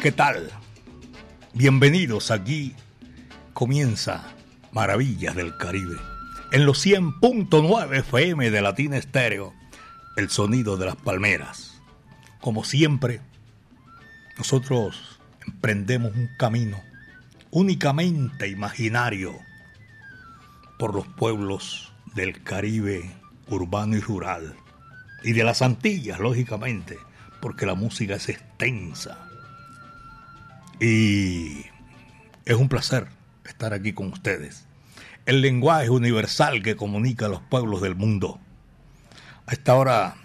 ¿Qué tal? Bienvenidos aquí. Comienza Maravillas del Caribe. En los 100.9 FM de Latina Estéreo, el sonido de las palmeras. Como siempre, nosotros emprendemos un camino únicamente imaginario por los pueblos del Caribe urbano y rural. Y de las Antillas, lógicamente, porque la música es extensa y es un placer estar aquí con ustedes. El lenguaje universal que comunica a los pueblos del mundo. A esta hora,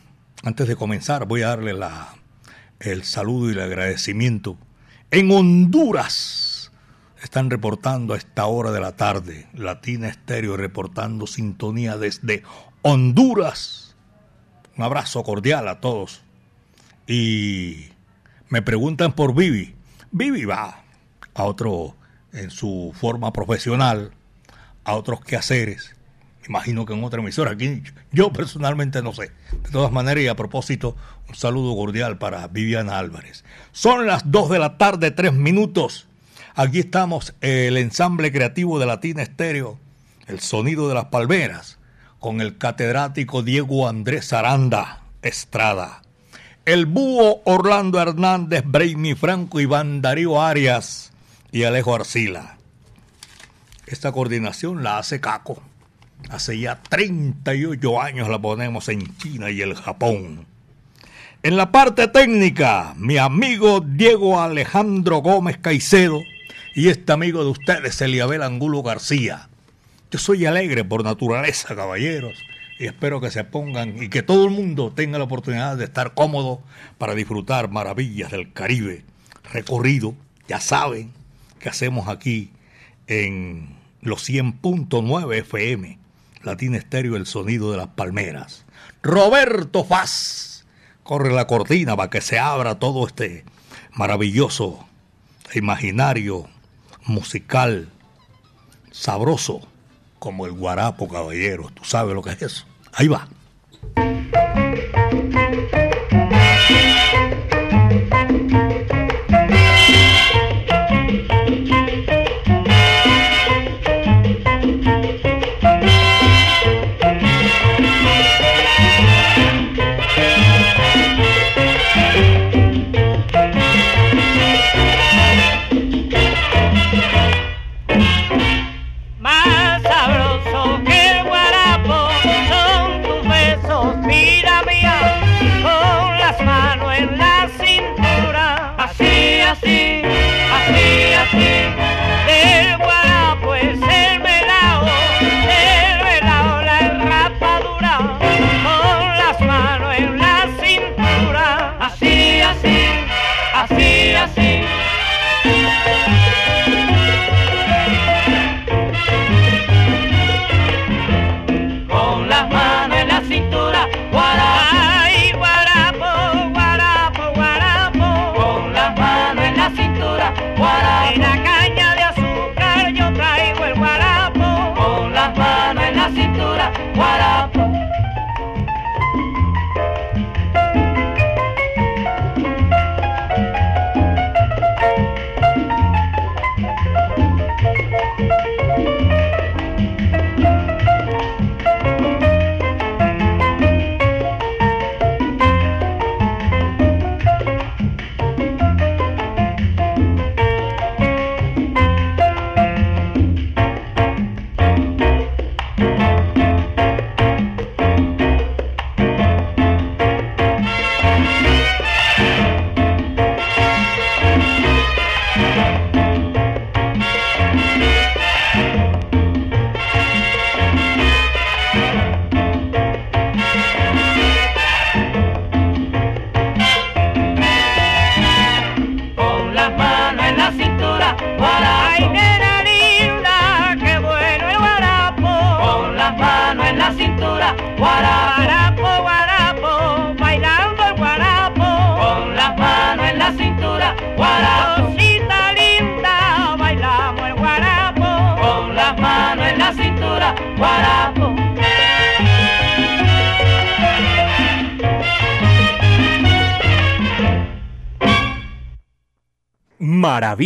antes de comenzar, voy a darle la, el saludo y el agradecimiento. En Honduras están reportando a esta hora de la tarde, Latina Estéreo reportando sintonía desde Honduras. Un abrazo cordial a todos. Y me preguntan por Vivi. Vivi va a otro, en su forma profesional, a otros quehaceres. Imagino que en otra emisora. Aquí yo personalmente no sé. De todas maneras, y a propósito, un saludo cordial para Viviana Álvarez. Son las 2 de la tarde, 3 minutos. Aquí estamos, el ensamble creativo de Latina Estéreo, el sonido de las palmeras, con el catedrático Diego Andrés Aranda Estrada el búho Orlando Hernández, Brainy Franco, Iván Darío Arias y Alejo Arcila. Esta coordinación la hace Caco. Hace ya 38 años la ponemos en China y el Japón. En la parte técnica, mi amigo Diego Alejandro Gómez Caicedo y este amigo de ustedes, Eliabel Angulo García. Yo soy alegre por naturaleza, caballeros y espero que se pongan y que todo el mundo tenga la oportunidad de estar cómodo para disfrutar maravillas del Caribe. Recorrido, ya saben que hacemos aquí en los 100.9 FM, Latina Estéreo, el sonido de las palmeras. Roberto Faz, corre la cortina para que se abra todo este maravilloso, imaginario, musical, sabroso como el guarapo, caballero. Tú sabes lo que es eso. 哎呀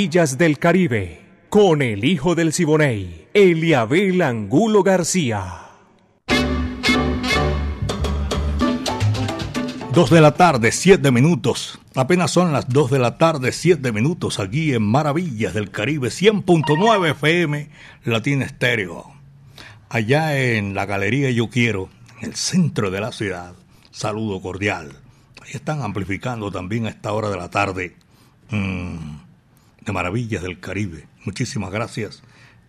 Maravillas del Caribe, con el hijo del Siboney, Eliabel Angulo García. Dos de la tarde, siete minutos. Apenas son las dos de la tarde, siete minutos aquí en Maravillas del Caribe, 100.9 FM, Latina Estéreo. Allá en la Galería Yo Quiero, en el centro de la ciudad. Saludo cordial. Ahí están amplificando también a esta hora de la tarde. Mmm, de Maravillas del Caribe. Muchísimas gracias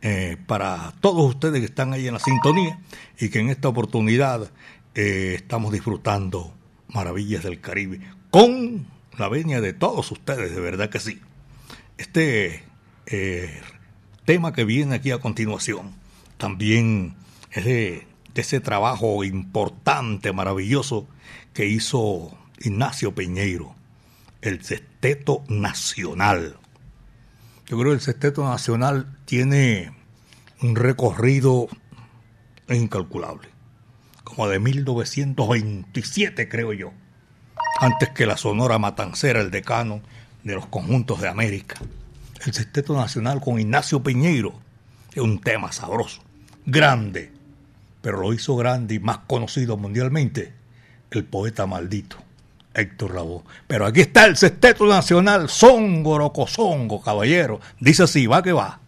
eh, para todos ustedes que están ahí en la sintonía y que en esta oportunidad eh, estamos disfrutando Maravillas del Caribe, con la venia de todos ustedes, de verdad que sí. Este eh, tema que viene aquí a continuación también es de, de ese trabajo importante, maravilloso que hizo Ignacio Peñeiro, el Sexteto Nacional. Yo creo que el Sexteto Nacional tiene un recorrido incalculable como de 1927, creo yo, antes que la Sonora Matancera, el decano de los conjuntos de América. El Sexteto Nacional con Ignacio Piñeiro es un tema sabroso, grande, pero lo hizo grande y más conocido mundialmente el poeta maldito. Héctor Lavoe. Pero aquí está el Sexteto Nacional, Songo, Cosongo, caballero. Dice así, va que va.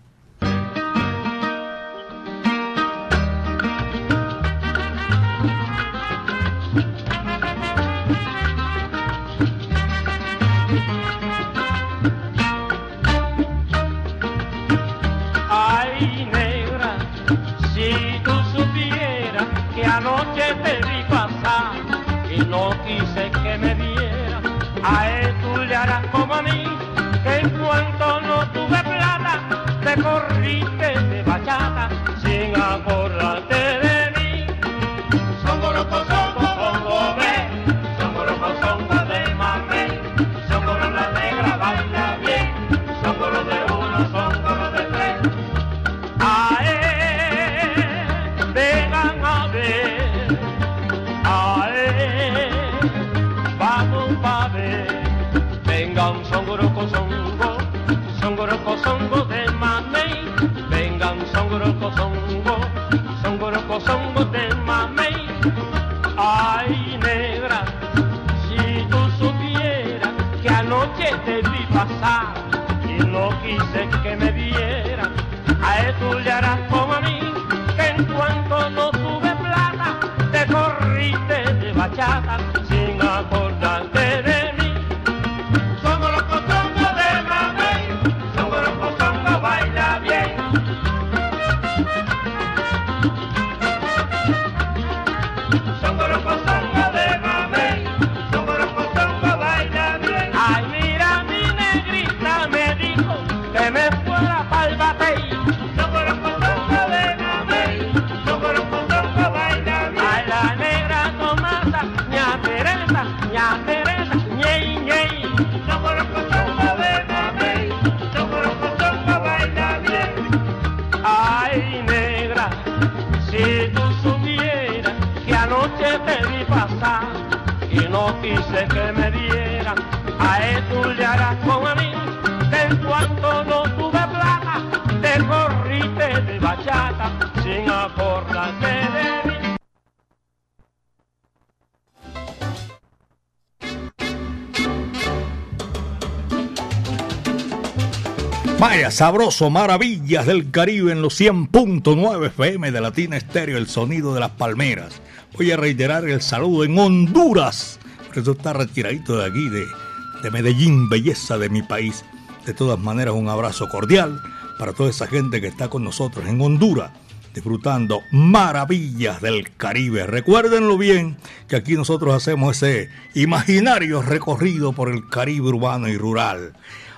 Vaya, sabroso, maravillas del Caribe en los 100.9 FM de Latina Estéreo, el sonido de las palmeras. Voy a reiterar el saludo en Honduras, por eso está retiradito de aquí, de Medellín, belleza de mi país. De todas maneras, un abrazo cordial para toda esa gente que está con nosotros en Honduras, disfrutando maravillas del Caribe. Recuérdenlo bien, que aquí nosotros hacemos ese imaginario recorrido por el Caribe urbano y rural.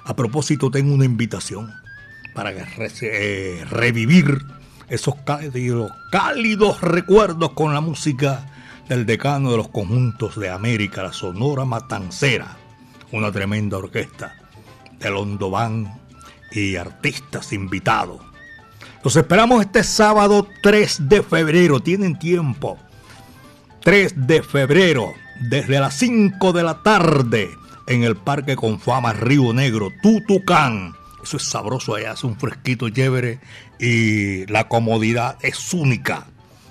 A propósito, tengo una invitación para eh, revivir esos cálidos, recuerdos con la música del decano de los conjuntos de América, la Sonora Matancera, una tremenda orquesta de Londován y artistas invitados. Los esperamos este sábado 3 de febrero. Tienen tiempo. 3 de febrero, desde las 5 de la tarde, en el Parque con Fama Río Negro, Tutucán. Eso es sabroso allá, hace un fresquito chévere y la comodidad es única.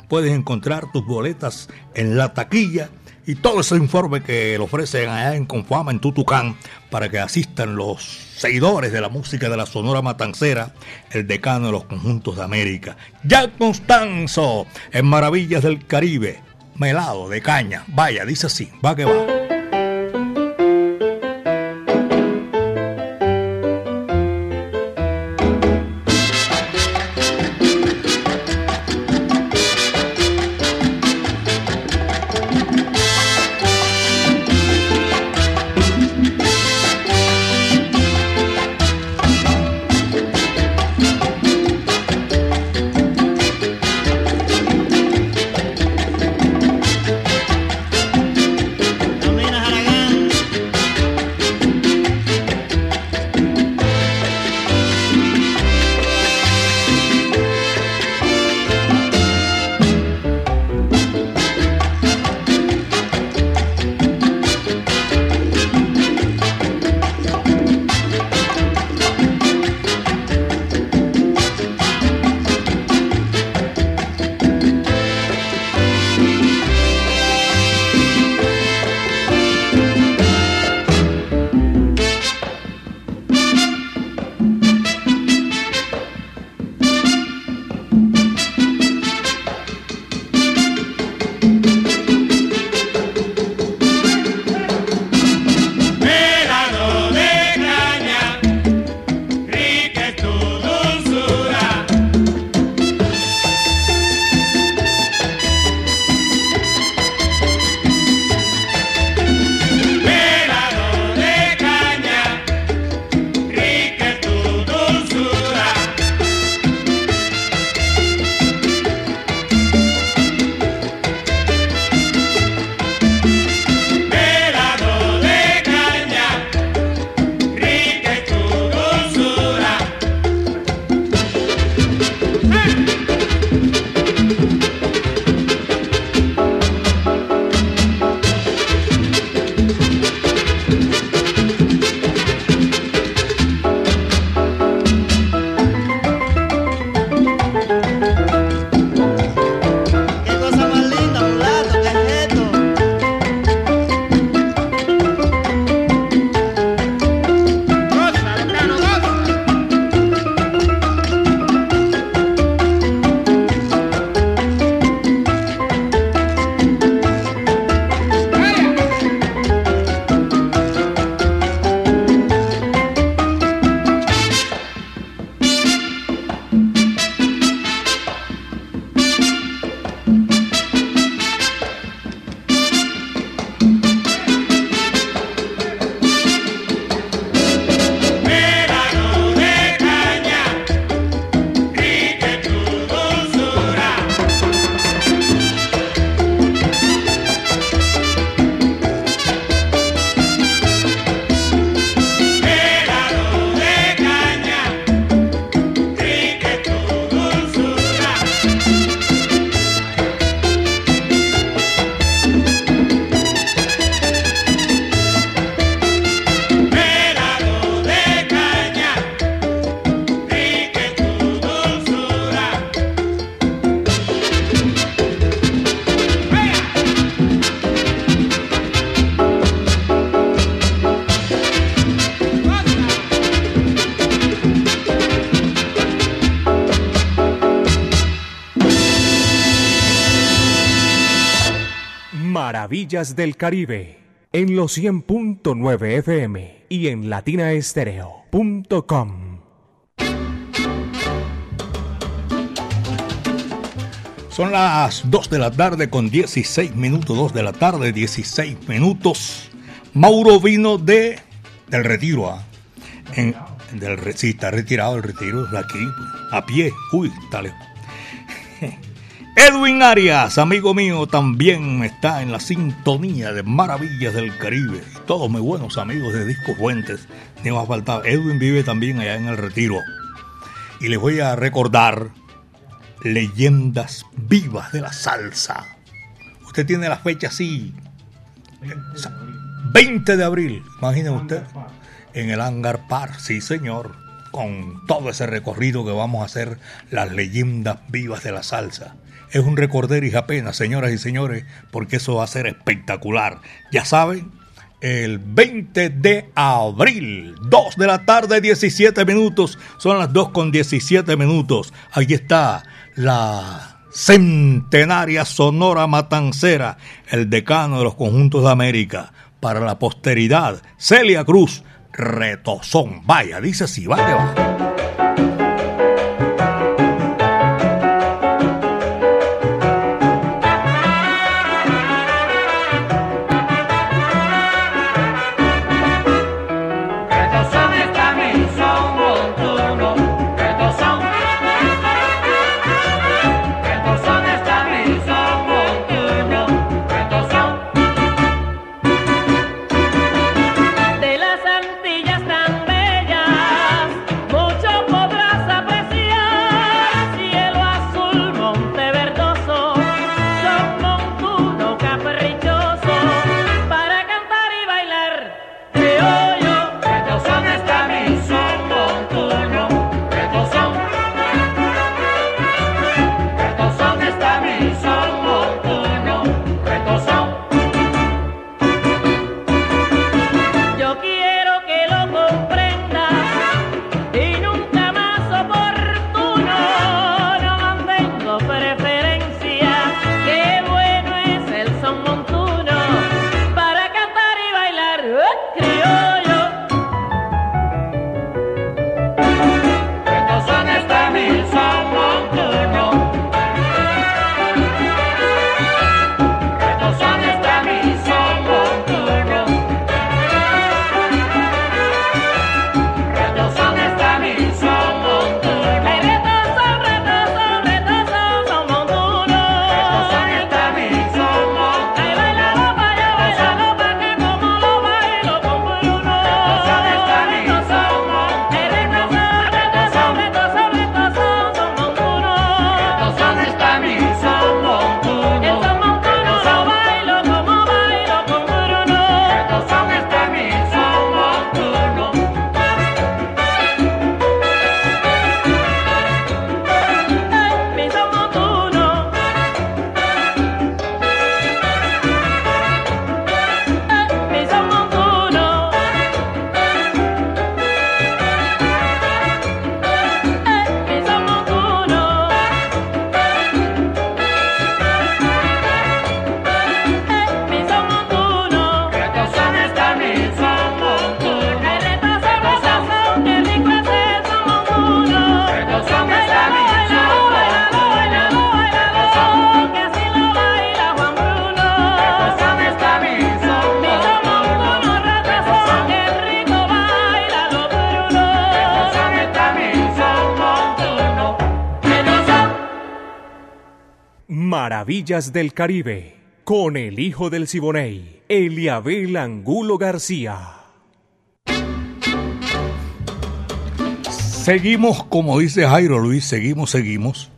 Puedes encontrar tus boletas en la taquilla y todo ese informe que le ofrecen allá en Confama, en Tutucán, para que asistan los seguidores de la música de la Sonora Matancera, el decano de los conjuntos de América. Jack Constanzo, en Maravillas del Caribe, melado de caña. Vaya, dice así, va que va. Del Caribe en los 100.9 FM y en latinaestereo.com. Son las 2 de la tarde con 16 minutos, 2 de la tarde, 16 minutos. Mauro vino de del retiro. ¿ah? En, del, sí, está retirado el retiro de aquí, a pie. Uy, está lejos. Edwin Arias, amigo mío, también está en la sintonía de Maravillas del Caribe. Todos mis buenos amigos de Discos Fuentes. Ni más faltaba. Edwin vive también allá en el Retiro. Y les voy a recordar leyendas vivas de la salsa. Usted tiene la fecha así. 20 de abril, imaginen usted. En el Hangar Park, sí señor. Con todo ese recorrido que vamos a hacer, las leyendas vivas de la salsa. Es un recorder y apenas, señoras y señores, porque eso va a ser espectacular. Ya saben, el 20 de abril, 2 de la tarde, 17 minutos. Son las 2 con 17 minutos. Aquí está la centenaria Sonora Matancera, el decano de los conjuntos de América. Para la posteridad, Celia Cruz, retozón. Vaya, dice así, va va. Del Caribe, con el hijo del Siboney, Eliabel Angulo García. Seguimos, como dice Jairo Luis, seguimos, seguimos,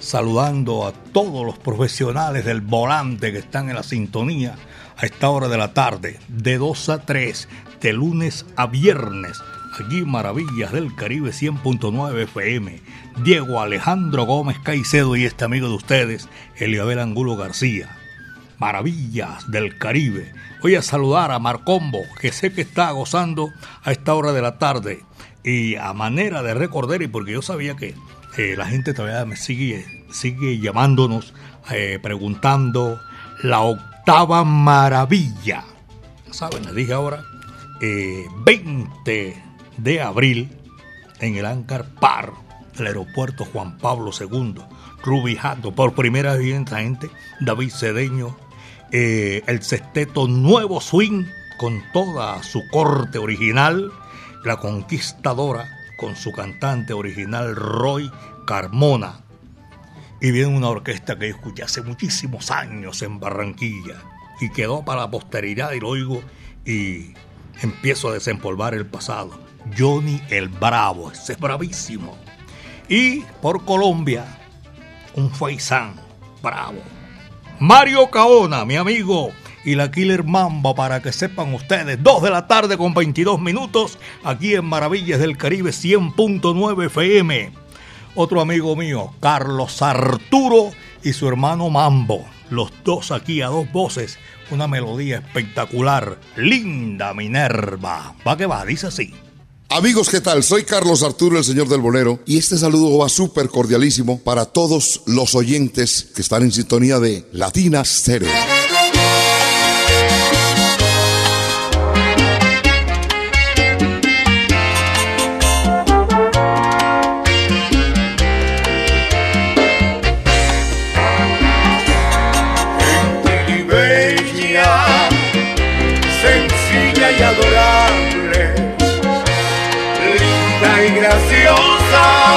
saludando a todos los profesionales del volante que están en la sintonía a esta hora de la tarde, de 2 a 3, de lunes a viernes, aquí Maravillas del Caribe 100.9 FM. Diego Alejandro Gómez Caicedo y este amigo de ustedes, Eliabel Angulo García. Maravillas del Caribe. Voy a saludar a Marcombo, que sé que está gozando a esta hora de la tarde. Y a manera de recordar, y porque yo sabía que eh, la gente todavía me sigue, sigue llamándonos, eh, preguntando la octava maravilla. ¿Saben? Les dije ahora, 20 eh, de abril en el Ancar Par del aeropuerto Juan Pablo II. Rubijando por primera vez en gente, David Cedeño, eh, el sexteto Nuevo Swing con toda su corte original, la conquistadora con su cantante original Roy Carmona. Y viene una orquesta que escuché hace muchísimos años en Barranquilla y quedó para la posteridad y lo oigo y empiezo a desempolvar el pasado. Johnny el Bravo, ese es bravísimo. Y por Colombia, un faisán bravo. Mario Caona, mi amigo, y la Killer Mamba, para que sepan ustedes, 2 de la tarde con 22 minutos, aquí en Maravillas del Caribe 100.9 FM. Otro amigo mío, Carlos Arturo y su hermano Mambo, los dos aquí a dos voces, una melodía espectacular, linda Minerva. Va que va, dice así. Amigos, ¿qué tal? Soy Carlos Arturo, el señor del bolero, y este saludo va súper cordialísimo para todos los oyentes que están en sintonía de Latina Stereo. Tan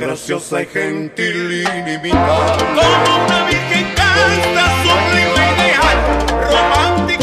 graciosa y gentil ilimitada. Como una virgen casta, sublime ideal, romántica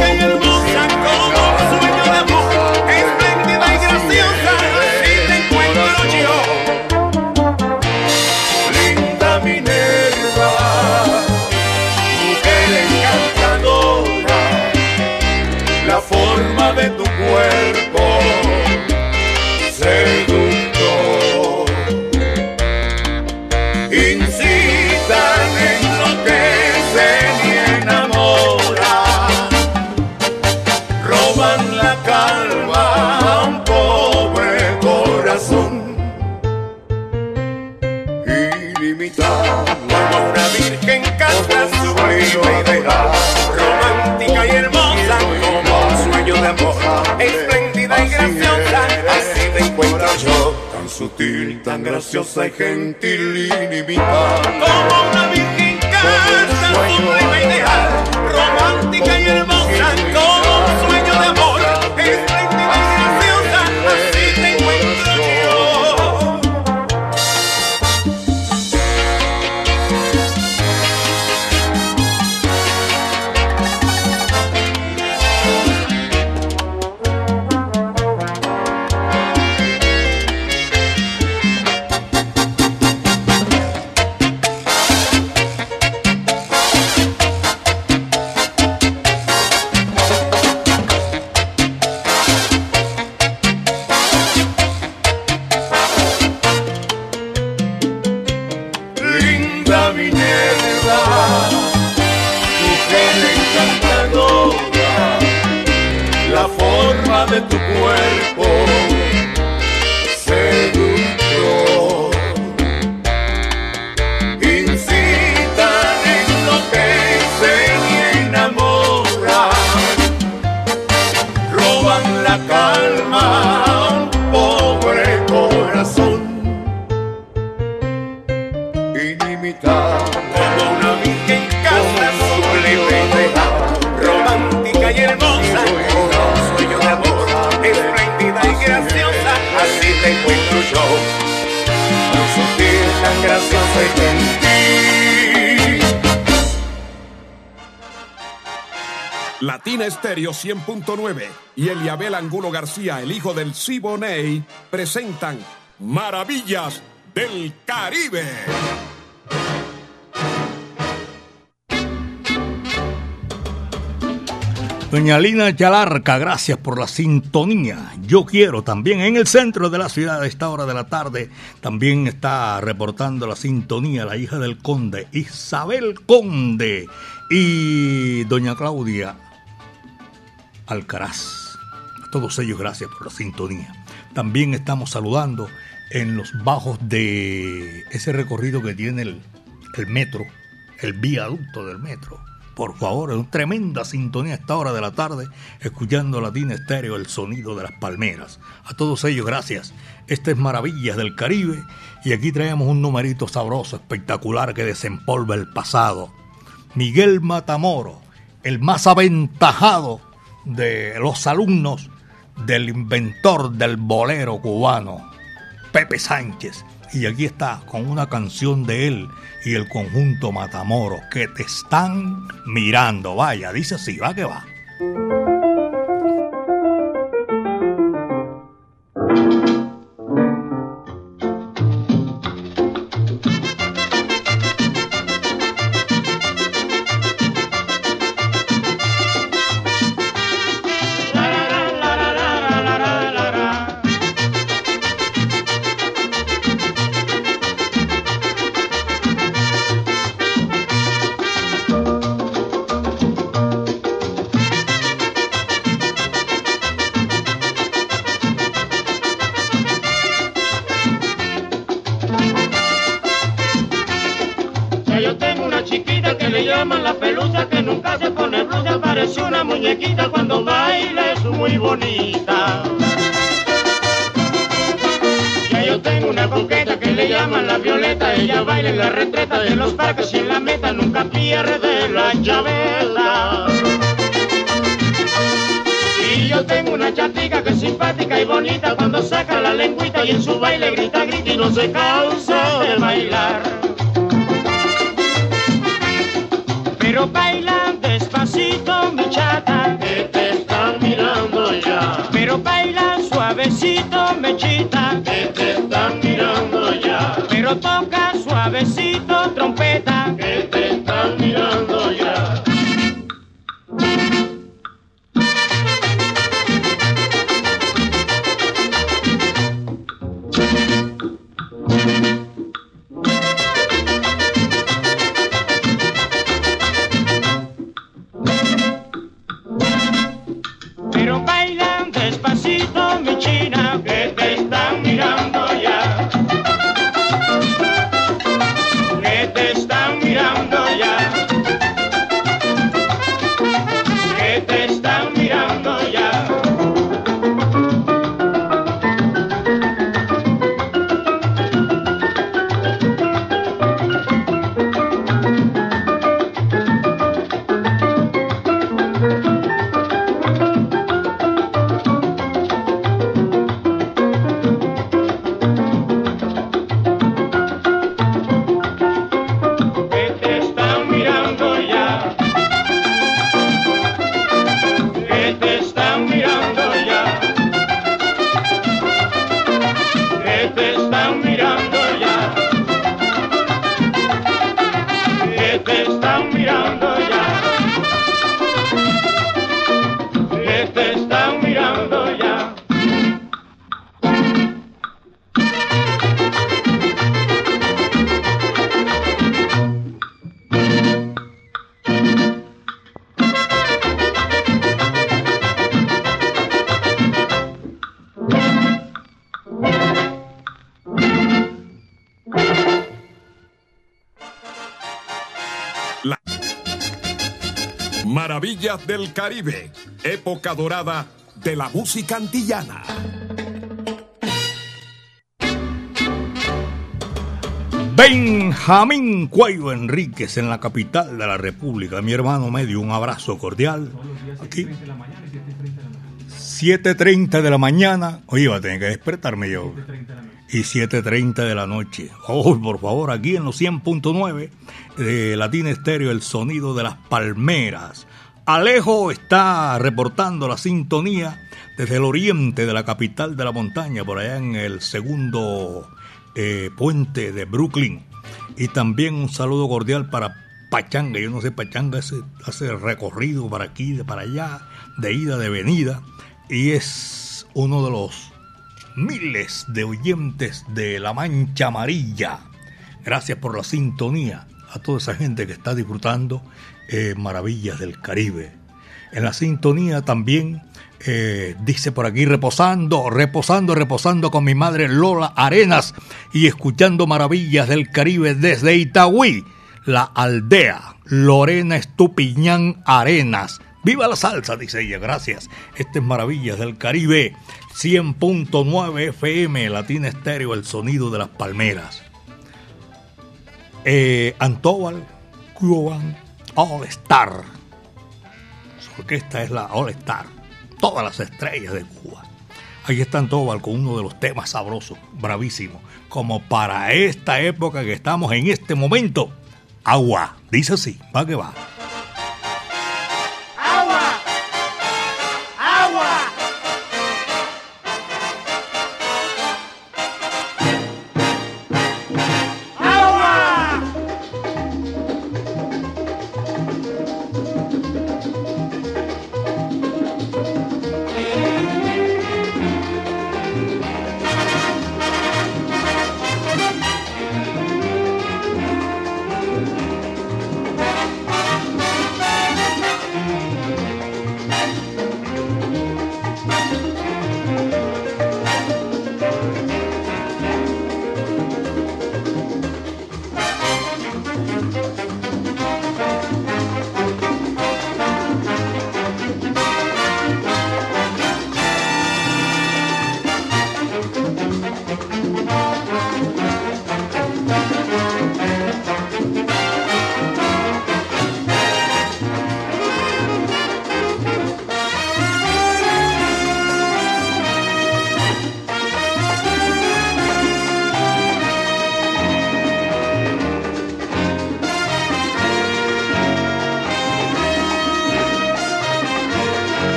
tan graciosa y gentil, ilimitada. Como una virgen casta, 100.9 y Eliabel Angulo García, el hijo del Siboney, presentan Maravillas del Caribe. Doña Lina Yalarca, gracias por la sintonía. Yo quiero también en el centro de la ciudad a esta hora de la tarde. También está reportando la sintonía la hija del conde, Isabel Conde y doña Claudia Alcaraz. A todos ellos gracias por la sintonía. También estamos saludando en los bajos de ese recorrido que tiene el, metro, el viaducto del metro por favor, es una tremenda sintonía a esta hora de la tarde, escuchando Latina Estéreo, el sonido de las palmeras. A todos ellos, gracias. Este es Maravillas del Caribe y aquí traemos un numerito sabroso, espectacular que desempolva el pasado. Miguel Matamoro, el más aventajado de los alumnos del inventor del bolero cubano, Pepe Sánchez. Y aquí está con una canción de él y el conjunto Matamoros que te están mirando. Vaya, dice así, va que va. simpática y bonita cuando saca la lengüita y en su baile grita, grita y no se cansa de bailar. Pero baila despacito, mi chata, que te están mirando ya. Pero baila suavecito, mechita, que te están mirando ya. Pero toca suavecito, trompeta, que te del Caribe, época dorada de la música antillana. Benjamín Cuello Enríquez en la capital de la República. Mi hermano medio, un abrazo cordial. Aquí. 7.30 de la mañana. Oye, va a tener que despertarme yo. Y 7.30 de la noche. Oh, por favor, aquí en los 100.9 de Latina Estéreo, el sonido de las palmeras. Alejo está reportando la sintonía desde el oriente de la capital de la montaña, por allá en el segundo eh, puente de Brooklyn. Y también un saludo cordial para Pachanga. Yo no sé, Pachanga hace, hace recorrido para aquí, de para allá, de ida, de venida. Y es uno de los miles de oyentes de La Mancha Amarilla. Gracias por la sintonía a toda esa gente que está disfrutando eh, maravillas del Caribe. En la sintonía también eh, dice por aquí reposando, reposando, reposando con mi madre Lola Arenas y escuchando maravillas del Caribe desde Itagüí, la aldea. Lorena Estupiñán Arenas. ¡Viva la salsa! Dice ella, gracias. Este es Maravillas del Caribe, 100.9 FM, Latina Estéreo, el sonido de las palmeras. Eh, Antóbal Cuban All Star. Su orquesta es la All Star. Todas las estrellas de Cuba. Ahí está Antóbal con uno de los temas sabrosos, bravísimo. Como para esta época que estamos en este momento. Agua. Dice así, va que va.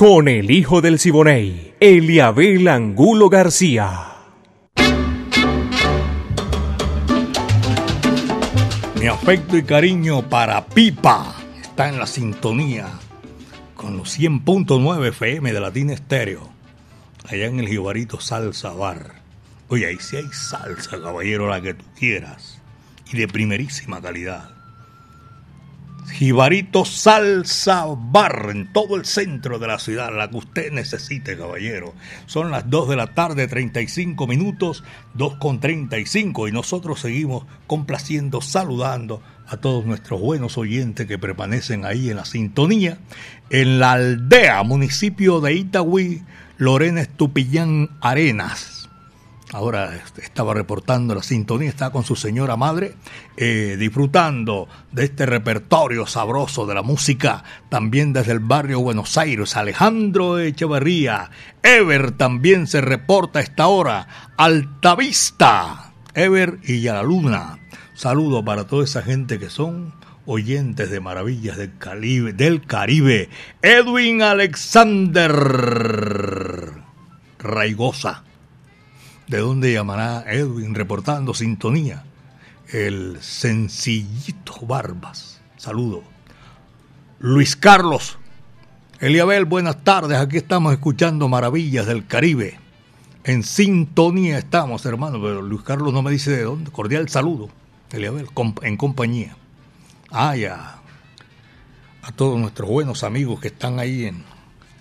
Con el hijo del Siboney, Eliabel Angulo García. Mi afecto y cariño para Pipa está en la sintonía con los 100.9 FM de Latina Estéreo, allá en el Jibarito Salsa Bar. Oye, ahí sí hay salsa, caballero, la que tú quieras, y de primerísima calidad. Jibarito Salsa Bar en todo el centro de la ciudad, la que usted necesite, caballero. Son las 2 de la tarde, 35 minutos, 2 con 35 y nosotros seguimos complaciendo, saludando a todos nuestros buenos oyentes que permanecen ahí en la sintonía. En la aldea, municipio de Itagüí, Lorena Estupillán Arenas Ahora estaba reportando la sintonía, está con su señora madre, eh, disfrutando de este repertorio sabroso de la música, también desde el barrio Buenos Aires. Alejandro Echeverría, Ever también se reporta a esta hora. Altavista, Ever y a luna. Saludo para toda esa gente que son oyentes de maravillas del Caribe. Del Caribe. Edwin Alexander Raigosa de dónde llamará Edwin reportando sintonía. El sencillito Barbas. Saludo. Luis Carlos. Eliabel, buenas tardes. Aquí estamos escuchando Maravillas del Caribe. En sintonía estamos, hermano, pero Luis Carlos no me dice de dónde. Cordial saludo, Eliabel, en compañía. Ah. A todos nuestros buenos amigos que están ahí en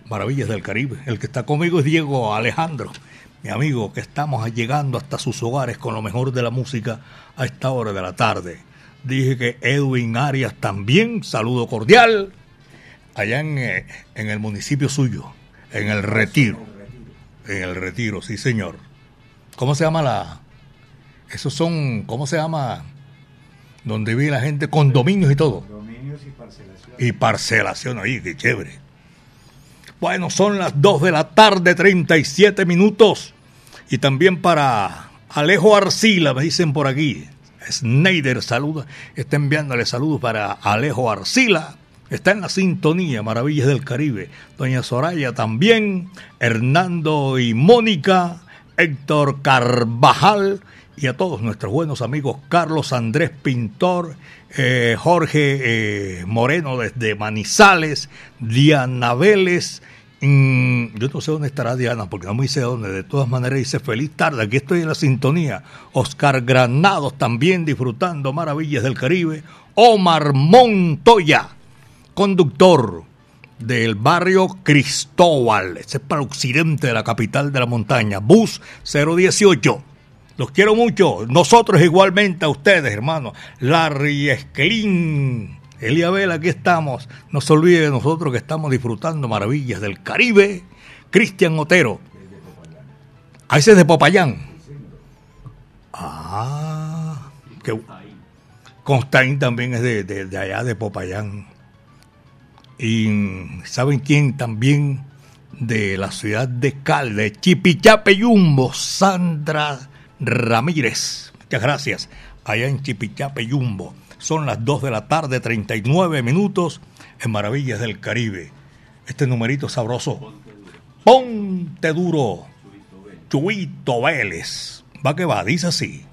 Maravillas del Caribe. El que está conmigo es Diego Alejandro, mi amigo, que estamos llegando hasta sus hogares con lo mejor de la música a esta hora de la tarde. Dije que Edwin Arias también, saludo cordial, allá en, eh, en el municipio suyo, en el Retiro. En el Retiro, sí señor. ¿Cómo se llama la...? Esos son, ¿cómo se llama? Donde vive la gente, condominios y todo. Condominios y parcelación. Y parcelación, ahí, qué chévere. Bueno, son las 2 de la tarde, 37 minutos. Y también para Alejo Arcila, me dicen por aquí. Snyder saluda, está enviándole saludos para Alejo Arcila. Está en la sintonía, Maravillas del Caribe. Doña Soraya también, Hernando y Mónica, Héctor Carvajal y a todos nuestros buenos amigos Carlos Andrés Pintor, eh, Jorge eh, Moreno desde Manizales, Diana Vélez. Mm, yo no sé dónde estará Diana, porque no me dice dónde. De todas maneras dice feliz tarde, aquí estoy en la sintonía. Oscar Granados también disfrutando maravillas del Caribe. Omar Montoya, conductor del barrio Cristóbal. Ese es para occidente de la capital de la montaña. Bus 018. Los quiero mucho. Nosotros igualmente a ustedes, hermanos. Larry Esquelín. Eliabel, aquí estamos. No se olvide de nosotros que estamos disfrutando maravillas del Caribe. Cristian Otero. A ese es de Popayán. Ah, que Constain también es de, de, allá de Popayán. Y ¿saben quién también? De la ciudad de Cal, de Chipichape Yumbo, Sandra Ramírez. Muchas gracias. Allá en Chipichape, Yumbo. Son las 2 de la tarde, 39 minutos en Maravillas del Caribe. Este numerito sabroso. Ponte duro. Chuito Vélez. Va que va, dice así.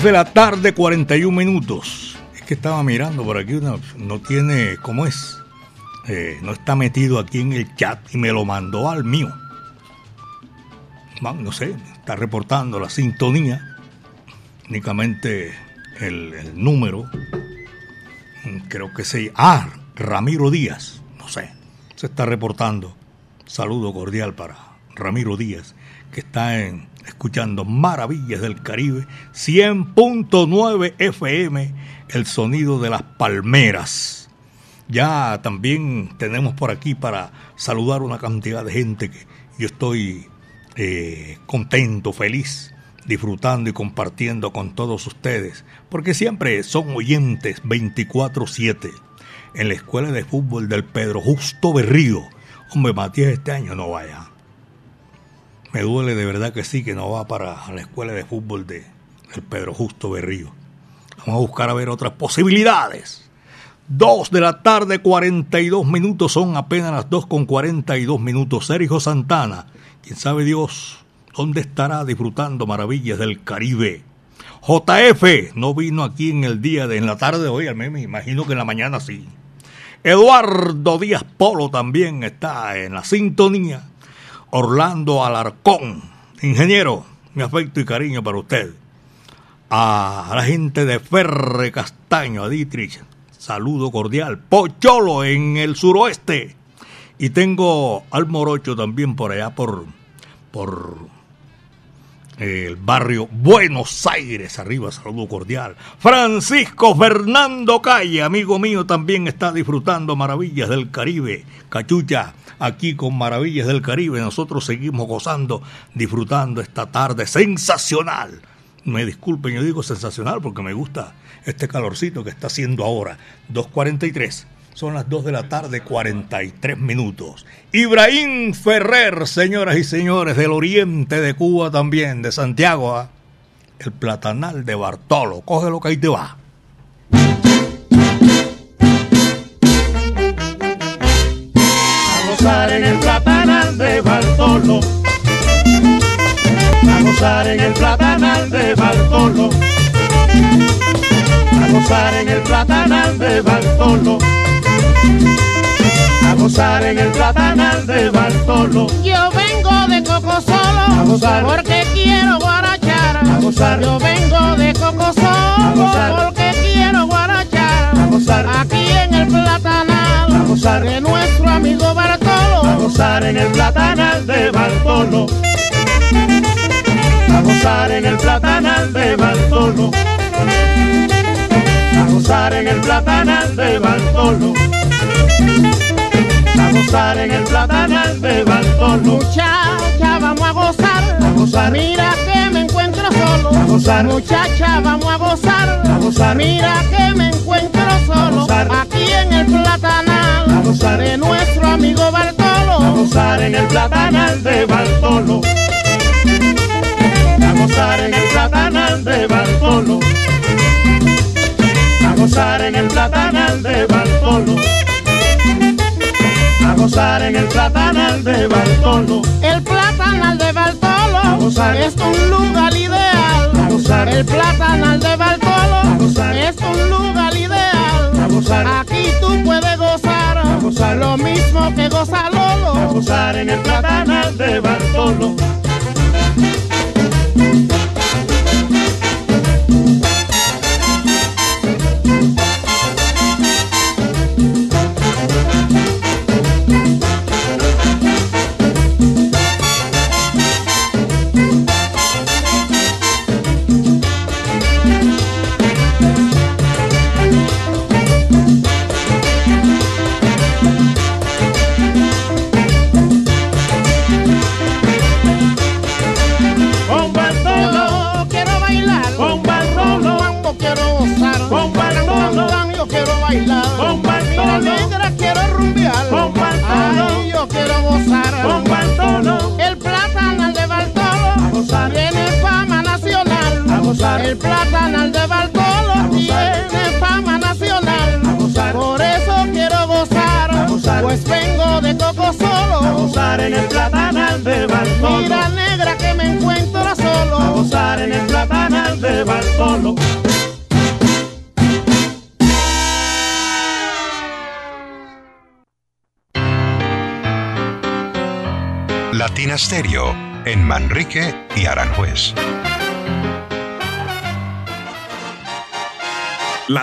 2 de la tarde, 41 minutos. Es que estaba mirando por aquí, una- no tiene, ¿cómo es? Eh, no está metido aquí en el chat y me lo mandó al mío. man, no sé, está reportando la sintonía, únicamente el, el número, mm, creo que se... Ah, Ramiro Díaz, no sé, se está reportando. Saludo cordial para Ramiro Díaz, que está en, escuchando Maravillas del Caribe, 100.9 FM, el sonido de las palmeras. Ya también tenemos por aquí para saludar una cantidad de gente que yo estoy eh, contento, feliz, disfrutando y compartiendo con todos ustedes, porque siempre son oyentes 24/7 en la escuela de fútbol del Pedro Justo Berrío. Hombre, Matías este año no vaya. Me duele de verdad que sí, que no va para la escuela de fútbol de, del Pedro Justo Berrío. Vamos a buscar a ver otras posibilidades. Dos de la tarde, 42 minutos, son apenas las dos con 42 minutos. Sergio Santana, quién sabe Dios dónde estará disfrutando maravillas del Caribe. JF no vino aquí en el día de en la tarde de hoy, al menos me imagino que en la mañana sí. Eduardo Díaz Polo también está en la sintonía. Orlando Alarcón, ingeniero, mi afecto y cariño para usted. A la gente de Ferre Castaño, a Dietrich, saludo cordial. Pocholo en el suroeste. Y tengo al Morocho también por allá, por, por el barrio Buenos Aires, arriba, saludo cordial. Francisco Fernando Calle, amigo mío, también está disfrutando Maravillas del Caribe. Cachucha, aquí con Maravillas del Caribe, nosotros seguimos gozando, disfrutando esta tarde sensacional. Me disculpen, yo digo sensacional porque me gusta este calorcito que está haciendo ahora. 2.43. Son las 2 de la tarde, 43 minutos. Ibrahim Ferrer, señoras y señores, del oriente de Cuba también, de Santiago, ¿ah? el platanal de Bartolo. Cógelo que ahí te va. A en el platanal de Bartolo. A gozar en el platanal de Bartolo. A gozar en el platanal de Bartolo. A gozar en el platanal de Bartolo. Yo vengo de Coco Solo A gozar. porque quiero guarachar. A gozar. Yo vengo de Coco Solo gozar. porque quiero guarachar. A gozar. Aquí en el platanal A gozar. de nuestro amigo A Bartolo. gozar en el platanal de Bartolo. A gozar en el platanal de Bartolo. A gozar en el platanal de Bartolo. A gozar en el platanal de Bartolo. Muchacha, vamos a gozar. A gozar. Mira que me encuentro solo. A gozar. Muchacha, vamos a gozar. A gozar. Mira que me encuentro solo. gozar. Aquí en el platanal A gozar. de nuestro amigo Bartolo. A gozar en el platanal de Bartolo. A gozar en el platanal de Bartolo. A gozar en el platanal de Bartolo. A gozar en el platanal de Bartolo. El platanal de A Bartolo gozar. es un lugar ideal. A gozar. El platanal de Bartolo gozar. es un lugar ideal. A gozar. Aquí tú puedes gozar, gozar. lo mismo que goza A Lolo. gozar en el platanal de Bartolo. Con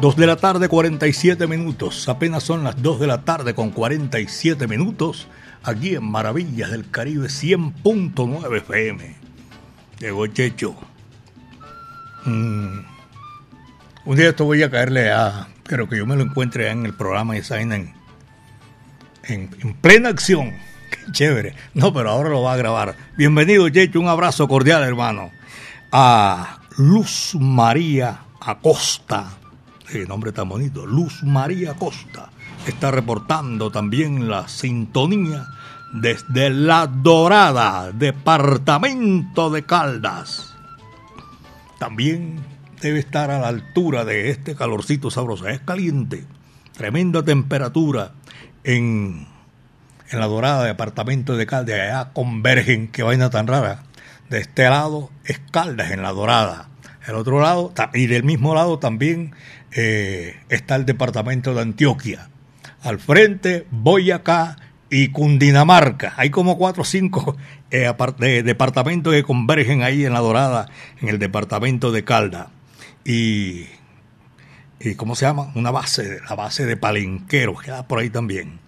Dos de la tarde, 47 minutos. Apenas son las 2 de la tarde con 47 minutos. Aquí en Maravillas del Caribe 100.9 FM. Llegó Checho. Mm. Un día esto voy a caerle a. Creo que yo me lo encuentre en el programa de en, en, en plena acción. Qué chévere. No, pero ahora lo va a grabar. Bienvenido, Checho. Un abrazo cordial, hermano. A Luz María Acosta Qué nombre tan bonito. Luz María Costa está reportando también la sintonía desde La Dorada, departamento de Caldas. También debe estar a la altura de este calorcito sabroso. Es caliente, tremenda temperatura en, en La Dorada, departamento de Caldas. Allá convergen, qué vaina tan rara. De este lado es Caldas en La Dorada. El otro lado, y del mismo lado también eh, está el departamento de Antioquia. Al frente, Boyacá y Cundinamarca. Hay como cuatro o cinco eh, departamentos que convergen ahí en la Dorada, en el departamento de Calda. Y, y ¿cómo se llama? Una base, la base de Palenquero, que por ahí también.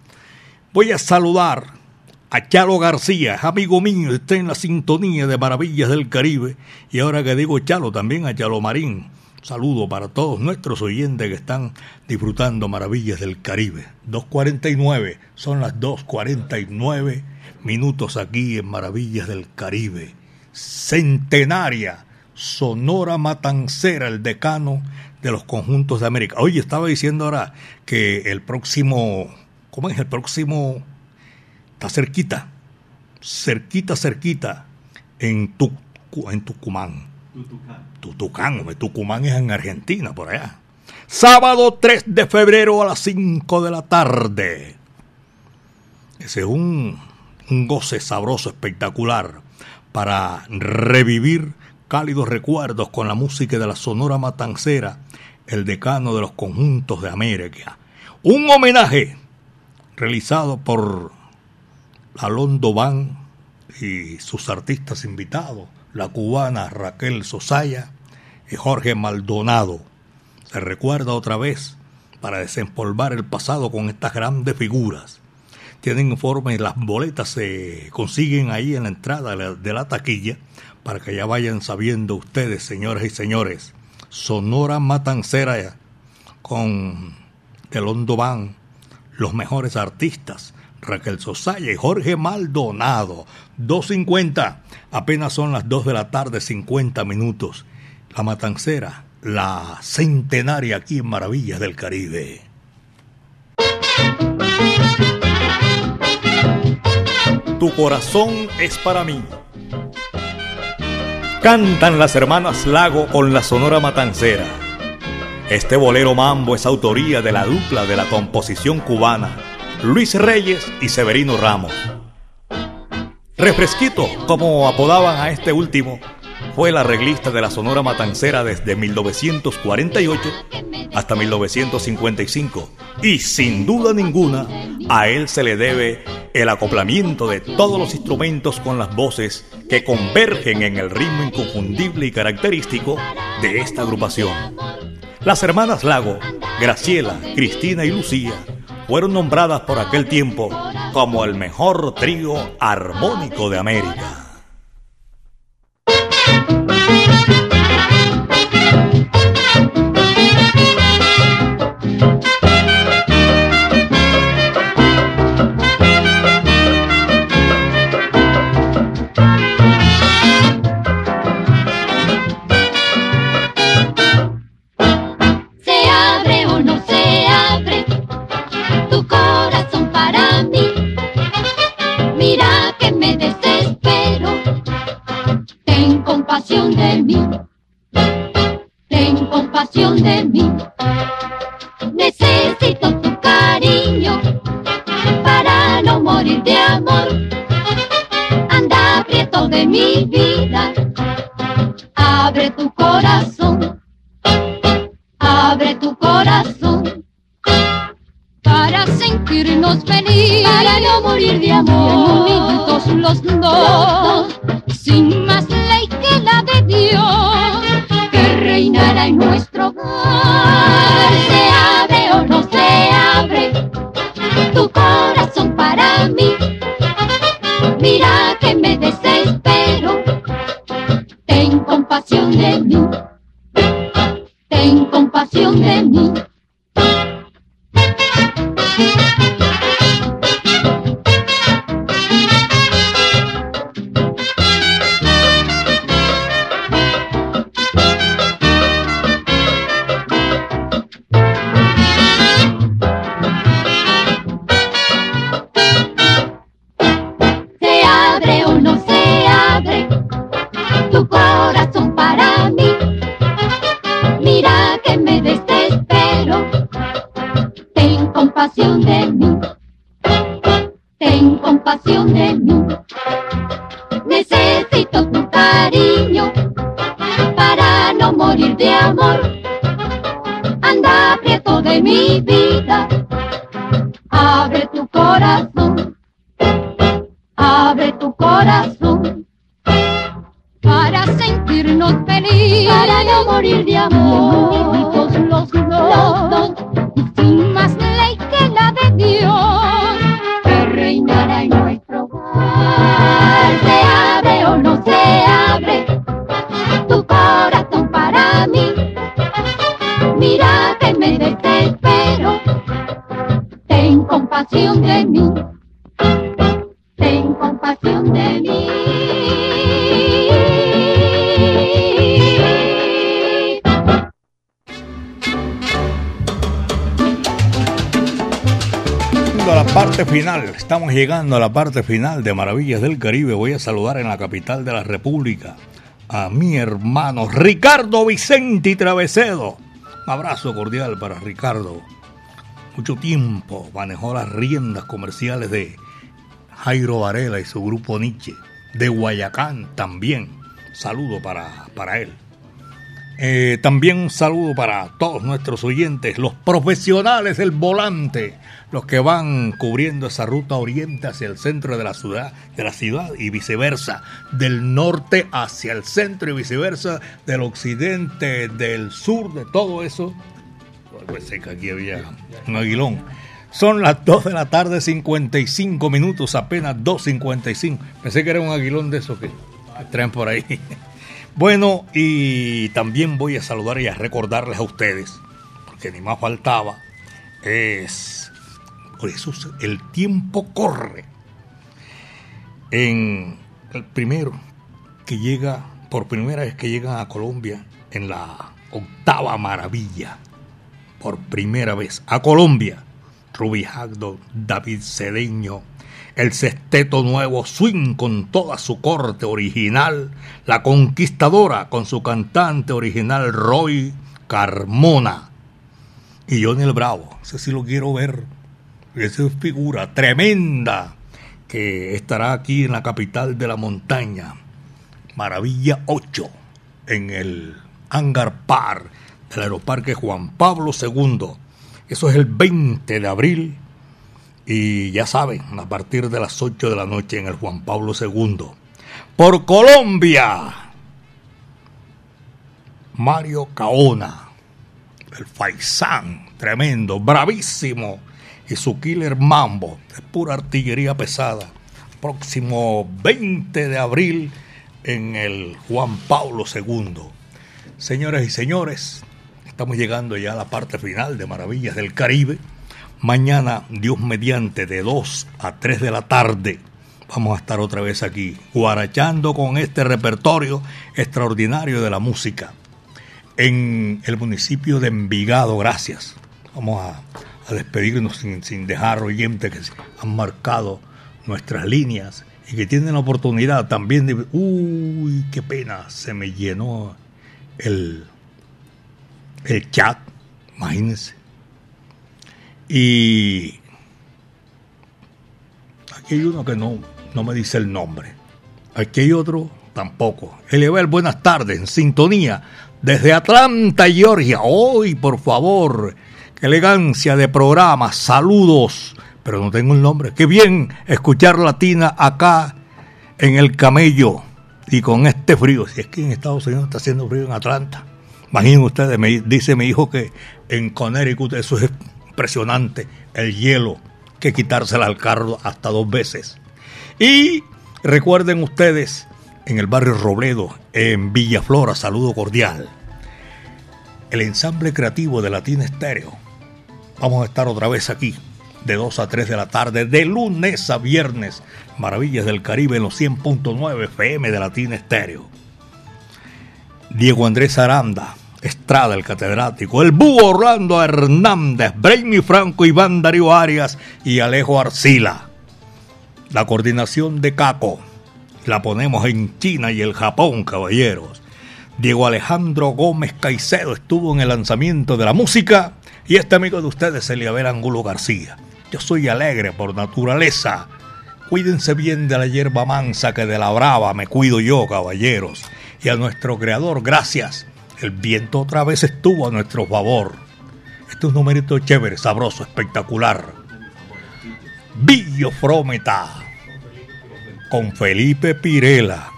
Voy a saludar a Chalo García, amigo mío, está en la sintonía de Maravillas del Caribe. Y ahora que digo Chalo, también a Chalo Marín saludo para todos nuestros oyentes que están disfrutando maravillas del Caribe. 2.49, son las 2.49 minutos aquí en Maravillas del Caribe. Centenaria, Sonora Matancera, el decano de los conjuntos de América. Oye, estaba diciendo ahora que el próximo, ¿cómo es? El próximo, está cerquita, cerquita, cerquita, en, en Tucumán. Tucumán, es en Argentina, por allá. Sábado 3 de febrero a las 5 de la tarde. Ese es un, un goce sabroso, espectacular, para revivir cálidos recuerdos con la música de la Sonora Matancera, el decano de los conjuntos de América. Un homenaje realizado por Alondo Van y sus artistas invitados la cubana Raquel Sosaya y Jorge Maldonado. Se recuerda otra vez para desempolvar el pasado con estas grandes figuras. Tienen informe, las boletas se consiguen ahí en la entrada de la taquilla para que ya vayan sabiendo ustedes, señores y señores. Sonora Matancera con Delondo Van, los mejores artistas, Raquel Sosaya y Jorge Maldonado. 2.50, apenas son las 2 de la tarde, 50 minutos. La Matancera, la centenaria aquí en Maravillas del Caribe. Tu corazón es para mí. Cantan las hermanas Lago con la Sonora Matancera. Este bolero mambo es autoría de la dupla de la composición cubana Luis Reyes y Severino Ramos. Refresquito, como apodaban a este último, fue el arreglista de la Sonora Matancera desde 1948 hasta 1955 y sin duda ninguna a él se le debe el acoplamiento de todos los instrumentos con las voces que convergen en el ritmo inconfundible y característico de esta agrupación. Las hermanas Lago, Graciela, Cristina y Lucía fueron nombradas por aquel tiempo como el mejor trío armónico de América. Los amor, final, estamos llegando a la parte final de Maravillas del Caribe. Voy a saludar en la capital de la República a mi hermano Ricardo Vicente Travesedo. Un abrazo cordial para Ricardo. Mucho tiempo manejó las riendas comerciales de Jairo Varela y su grupo Nietzsche. De Guayacán también. Saludo para, para él. Eh, también un saludo para todos nuestros oyentes, los profesionales del volante, los que van cubriendo esa ruta oriente hacia el centro de la ciudad, de la ciudad y viceversa, del norte hacia el centro y viceversa, del occidente, del sur, de todo eso. Pensé que aquí había un aguilón. Son las 2 de la tarde, 55 minutos, apenas 2.55. Pensé que era un aguilón de esos que traen por ahí. Bueno, y también voy a saludar y a recordarles a ustedes, porque ni más faltaba, es. Por eso el tiempo corre. En el primero que llega, por primera vez que llegan a Colombia, en la octava maravilla, por primera vez a Colombia, Ruby Hagdo, David Cedeño, el sexteto nuevo swing con toda su corte original, la conquistadora con su cantante original Roy Carmona y Johnny el Bravo. Ese sí lo quiero ver. Esa es figura tremenda que estará aquí en la capital de la montaña. Maravilla 8 en el Hangar Par del Aeroparque Juan Pablo II. Eso es el 20 de abril y ya saben, a partir de las 8 de la noche en el Juan Pablo II. Por Colombia, Mario Caona, el Faisán, tremendo, bravísimo, y su killer Mambo, es pura artillería pesada. Próximo 20 de abril en el Juan Pablo II. Señoras y señores, estamos llegando ya a la parte final de Maravillas del Caribe. Mañana, Dios mediante, de 2 a 3 de la tarde, vamos a estar otra vez aquí, guarachando con este repertorio extraordinario de la música. En el municipio de Envigado, gracias. Vamos a, a despedirnos sin, sin, dejar oyentes que han marcado nuestras líneas y que tienen la oportunidad también de... Uy, qué pena, se me llenó el, el chat, imagínense. Y aquí hay uno que no, no me dice el nombre. Aquí hay otro tampoco. Eliabel, buenas tardes, en sintonía desde Atlanta, Georgia. Hoy, por favor, qué elegancia de programa, saludos, pero no tengo el nombre. Qué bien escuchar Latina acá en el camello y con este frío. Si es que en Estados Unidos está haciendo frío en Atlanta. Imaginen ustedes, dice mi hijo que en Connecticut eso es impresionante, el hielo, que quitársela al carro hasta dos veces. Y recuerden ustedes, en el barrio Robledo, en Villa Flora, saludo cordial. El ensamble creativo de Latina Estéreo. Vamos a estar otra vez aquí, de 2 a 3 de la tarde, de lunes a viernes. Maravillas del Caribe en los 100.9 FM de Latina Estéreo. Diego Andrés Aranda, Estrada, el catedrático, el Búho Orlando Hernández, Brainy Franco, Iván Darío Arias y Alejo Arcila. La coordinación de Caco la ponemos en China y el Japón, caballeros. Diego Alejandro Gómez Caicedo estuvo en el lanzamiento de la música y este amigo de ustedes, Eliabel Angulo García. Yo soy alegre por naturaleza. Cuídense bien de la hierba mansa que de la brava me cuido yo, caballeros. Y a nuestro creador, gracias el viento otra vez estuvo a nuestro favor. Este es un numerito chévere, sabroso, espectacular. Billo Frometa. Con Felipe Pirela.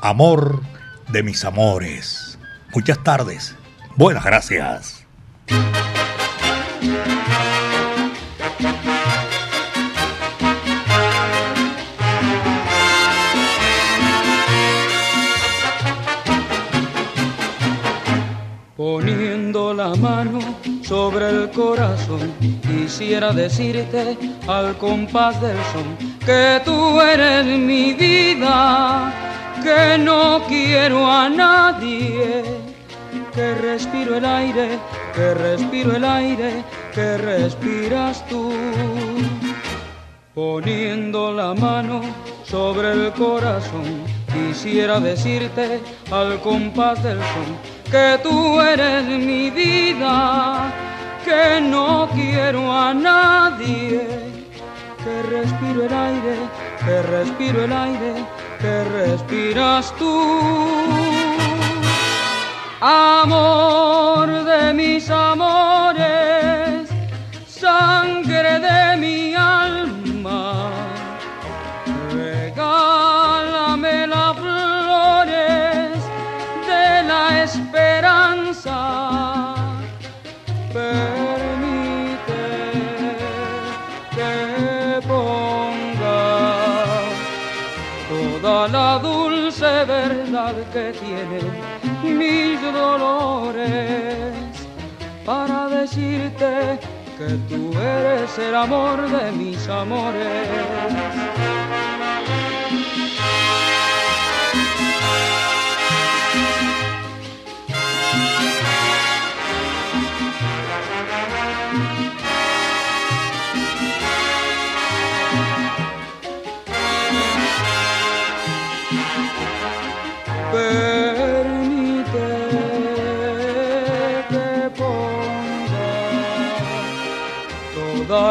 Amor de mis amores. Muchas tardes. Buenas gracias. Sobre el corazón, quisiera decirte al compás del son que tú eres mi vida, que no quiero a nadie, que respiro el aire, que respiro el aire, que respiras tú. Poniendo la mano sobre el corazón, quisiera decirte al compás del son que tú eres mi vida, que no quiero a nadie, que respiro el aire, que respiro el aire, que respiras tú. Amor de mis amores, sangre de mi la dulce verdad que tienen mis dolores para decirte que tú eres el amor de mis amores.